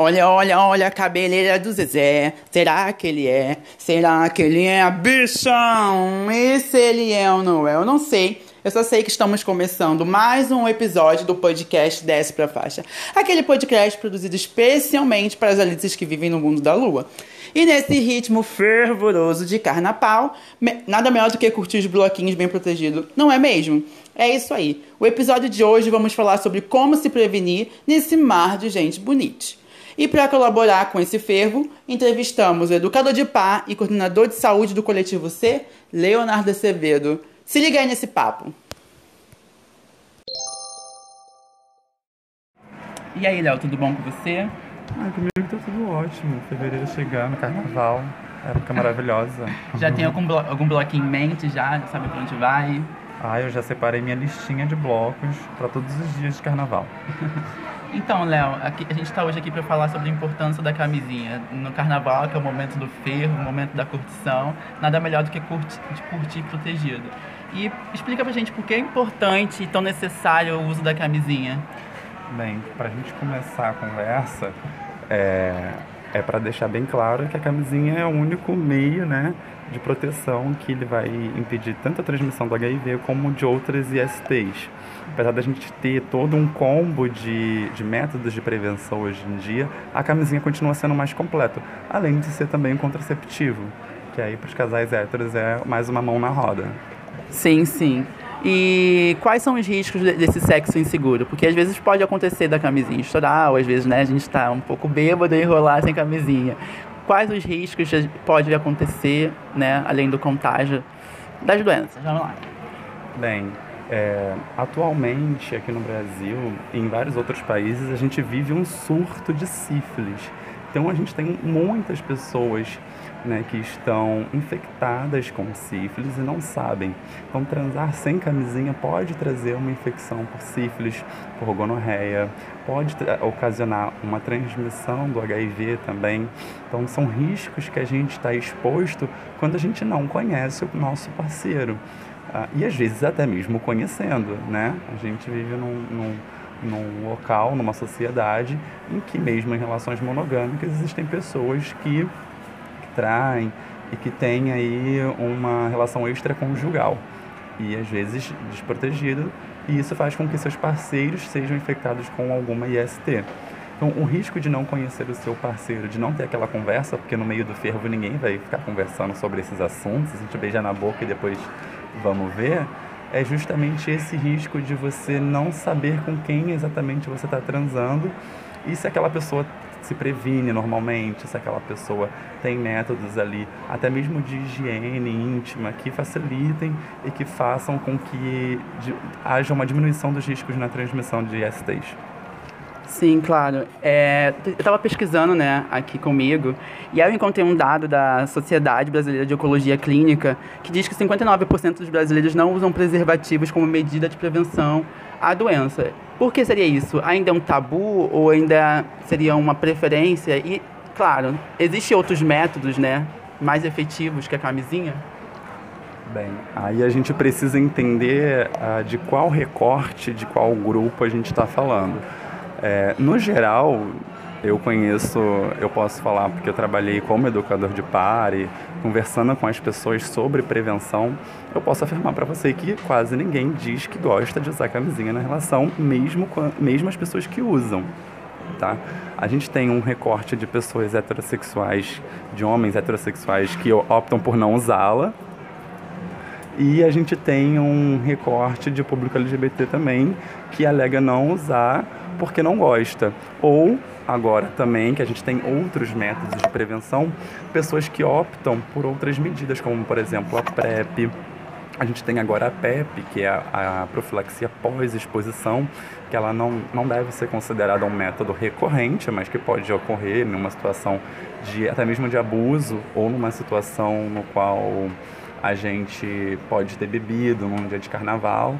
Olha, olha, olha a cabeleira do Zezé. Será que ele é? Será que ele é bichão? E se ele é ou não é? Eu não sei. Eu só sei que estamos começando mais um episódio do podcast Desce pra Faixa. Aquele podcast produzido especialmente para as alices que vivem no mundo da lua. E nesse ritmo fervoroso de carnaval, nada melhor do que curtir os bloquinhos bem protegidos, não é mesmo? É isso aí. O episódio de hoje vamos falar sobre como se prevenir nesse mar de gente bonita. E para colaborar com esse fervo, entrevistamos o educador de pá e coordenador de saúde do coletivo C, Leonardo Acevedo. Se liga aí nesse papo. E aí, Léo, tudo bom com você? Ah, comigo tá tudo ótimo. Fevereiro chegando, carnaval, época maravilhosa. Já tem algum, blo algum bloquinho em mente já? Sabe pra onde vai? Ah, eu já separei minha listinha de blocos para todos os dias de carnaval. Então, Léo, a gente está hoje aqui para falar sobre a importância da camisinha. No carnaval, que é o momento do ferro, o momento da curtição, nada melhor do que curtir, curtir protegido. E explica pra gente por que é importante e tão necessário o uso da camisinha. Bem, para a gente começar a conversa, é, é para deixar bem claro que a camisinha é o único meio né, de proteção que ele vai impedir tanto a transmissão do HIV como de outras ISTs. Apesar da gente ter todo um combo de, de métodos de prevenção hoje em dia, a camisinha continua sendo mais completo, além de ser também um contraceptivo, que aí para os casais héteros é mais uma mão na roda. Sim, sim. E quais são os riscos desse sexo inseguro? Porque às vezes pode acontecer da camisinha estourar, ou às vezes né, a gente está um pouco bêbado e enrolar sem camisinha. Quais os riscos pode acontecer, né, além do contágio das doenças? Vamos lá. Bem, é, atualmente aqui no Brasil e em vários outros países a gente vive um surto de sífilis. Então a gente tem muitas pessoas né, que estão infectadas com sífilis e não sabem. Então, transar sem camisinha pode trazer uma infecção por sífilis, por gonorreia, pode ocasionar uma transmissão do HIV também. Então, são riscos que a gente está exposto quando a gente não conhece o nosso parceiro. Ah, e às vezes até mesmo conhecendo, né? A gente vive num, num num local, numa sociedade em que mesmo em relações monogâmicas existem pessoas que e que têm aí uma relação extraconjugal e às vezes desprotegido, e isso faz com que seus parceiros sejam infectados com alguma IST. Então, o risco de não conhecer o seu parceiro, de não ter aquela conversa, porque no meio do fervo ninguém vai ficar conversando sobre esses assuntos, a gente beija na boca e depois vamos ver, é justamente esse risco de você não saber com quem exatamente você está transando e se aquela pessoa se previne normalmente, se aquela pessoa tem métodos ali, até mesmo de higiene íntima, que facilitem e que façam com que haja uma diminuição dos riscos na transmissão de STs. Sim, claro. É, eu estava pesquisando né, aqui comigo e aí eu encontrei um dado da Sociedade Brasileira de Ecologia Clínica que diz que 59% dos brasileiros não usam preservativos como medida de prevenção à doença. Por que seria isso? Ainda é um tabu ou ainda seria uma preferência? E, claro, existem outros métodos, né, mais efetivos que a camisinha? Bem, aí a gente precisa entender uh, de qual recorte, de qual grupo a gente está falando. É, no geral, eu conheço, eu posso falar porque eu trabalhei como educador de par e conversando com as pessoas sobre prevenção, eu posso afirmar para você que quase ninguém diz que gosta de usar camisinha na relação, mesmo, mesmo as pessoas que usam. Tá? A gente tem um recorte de pessoas heterossexuais, de homens heterossexuais que optam por não usá-la, e a gente tem um recorte de público LGBT também que alega não usar porque não gosta. Ou agora também que a gente tem outros métodos de prevenção, pessoas que optam por outras medidas, como por exemplo a PrEP. A gente tem agora a PEP, que é a, a profilaxia pós-exposição, que ela não, não deve ser considerada um método recorrente, mas que pode ocorrer numa situação de até mesmo de abuso ou numa situação no qual a gente pode ter bebido num dia de carnaval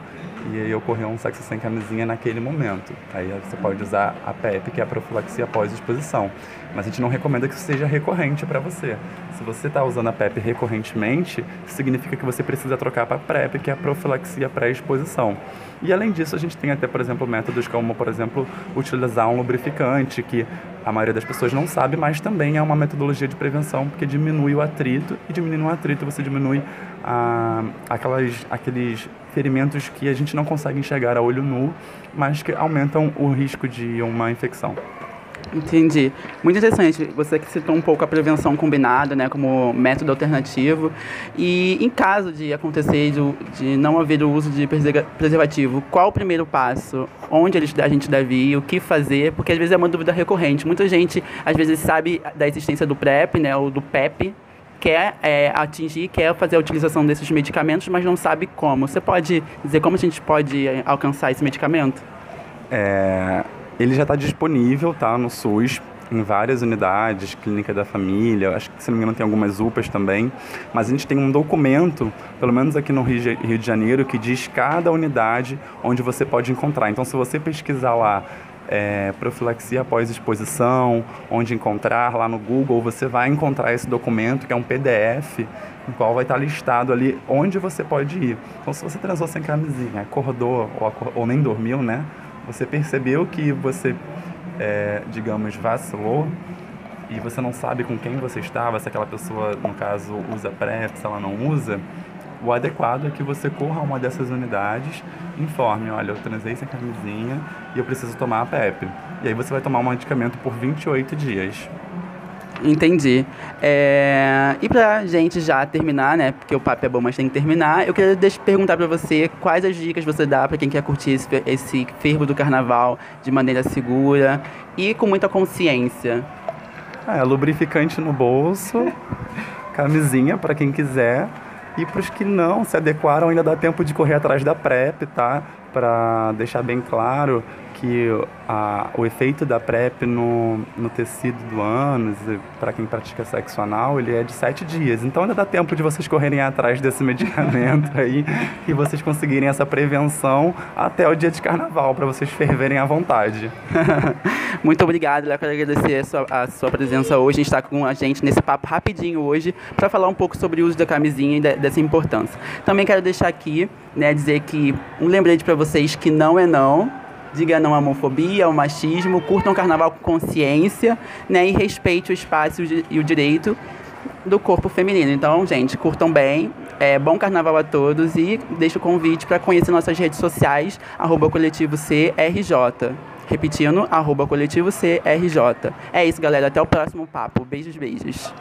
e aí ocorreu um sexo sem camisinha naquele momento. Aí você pode usar a PEP, que é a profilaxia pós-exposição. Mas a gente não recomenda que isso seja recorrente para você. Se você está usando a PEP recorrentemente, significa que você precisa trocar para a PrEP, que é a profilaxia pré-exposição. E além disso, a gente tem até, por exemplo, métodos como, por exemplo, utilizar um lubrificante, que a maioria das pessoas não sabe, mas também é uma metodologia de prevenção, porque diminui o atrito, e diminuindo o atrito você diminui ah, aquelas, aqueles ferimentos que a gente não consegue enxergar a olho nu, mas que aumentam o risco de uma infecção. Entendi. Muito interessante. Você que citou um pouco a prevenção combinada, né, como método alternativo. E em caso de acontecer de, de não haver o uso de preservativo, qual o primeiro passo? Onde a gente deve ir? O que fazer? Porque às vezes é uma dúvida recorrente. Muita gente às vezes sabe da existência do PrEP, né, ou do PEP, quer é, atingir, quer fazer a utilização desses medicamentos, mas não sabe como. Você pode dizer como a gente pode é, alcançar esse medicamento? É, ele já está disponível tá, no SUS, em várias unidades, clínica da família, acho que se não me engano tem algumas UPAs também, mas a gente tem um documento, pelo menos aqui no Rio de Janeiro, que diz cada unidade onde você pode encontrar. Então se você pesquisar lá é, profilaxia após exposição, onde encontrar lá no Google, você vai encontrar esse documento que é um PDF, no qual vai estar listado ali onde você pode ir. Então, se você transou sem camisinha, acordou ou, ou nem dormiu, né? Você percebeu que você, é, digamos, vacilou e você não sabe com quem você estava, se aquela pessoa, no caso, usa PrEP, se ela não usa, o adequado é que você corra a uma dessas unidades, informe, olha, eu transei sem camisinha e eu preciso tomar a PEP. E aí você vai tomar um medicamento por 28 dias. Entendi. É... E pra gente já terminar, né? Porque o papo é bom, mas tem que terminar. Eu queria perguntar pra você quais as dicas você dá para quem quer curtir esse, esse fervo do carnaval de maneira segura e com muita consciência. É, lubrificante no bolso, camisinha para quem quiser. E para os que não se adequaram, ainda dá tempo de correr atrás da PrEP, tá? Para deixar bem claro que a, o efeito da PrEP no, no tecido do ânus, para quem pratica sexo anal, ele é de sete dias. Então ainda dá tempo de vocês correrem atrás desse medicamento aí e vocês conseguirem essa prevenção até o dia de carnaval, para vocês ferverem à vontade. Muito obrigado, Léo. Quero agradecer a sua, a sua, presença hoje. A gente está com a gente nesse papo rapidinho hoje para falar um pouco sobre o uso da camisinha e de, dessa importância. Também quero deixar aqui, né, dizer que um lembrete para vocês que não é não diga não à homofobia, ao machismo, curtam o carnaval com consciência, né, e respeite o espaço e o direito do corpo feminino. Então, gente, curtam bem, é, bom carnaval a todos e deixo o convite para conhecer nossas redes sociais, arroba coletivo CRJ. Repetindo, arroba coletivo CRJ. É isso, galera. Até o próximo papo. Beijos, beijos.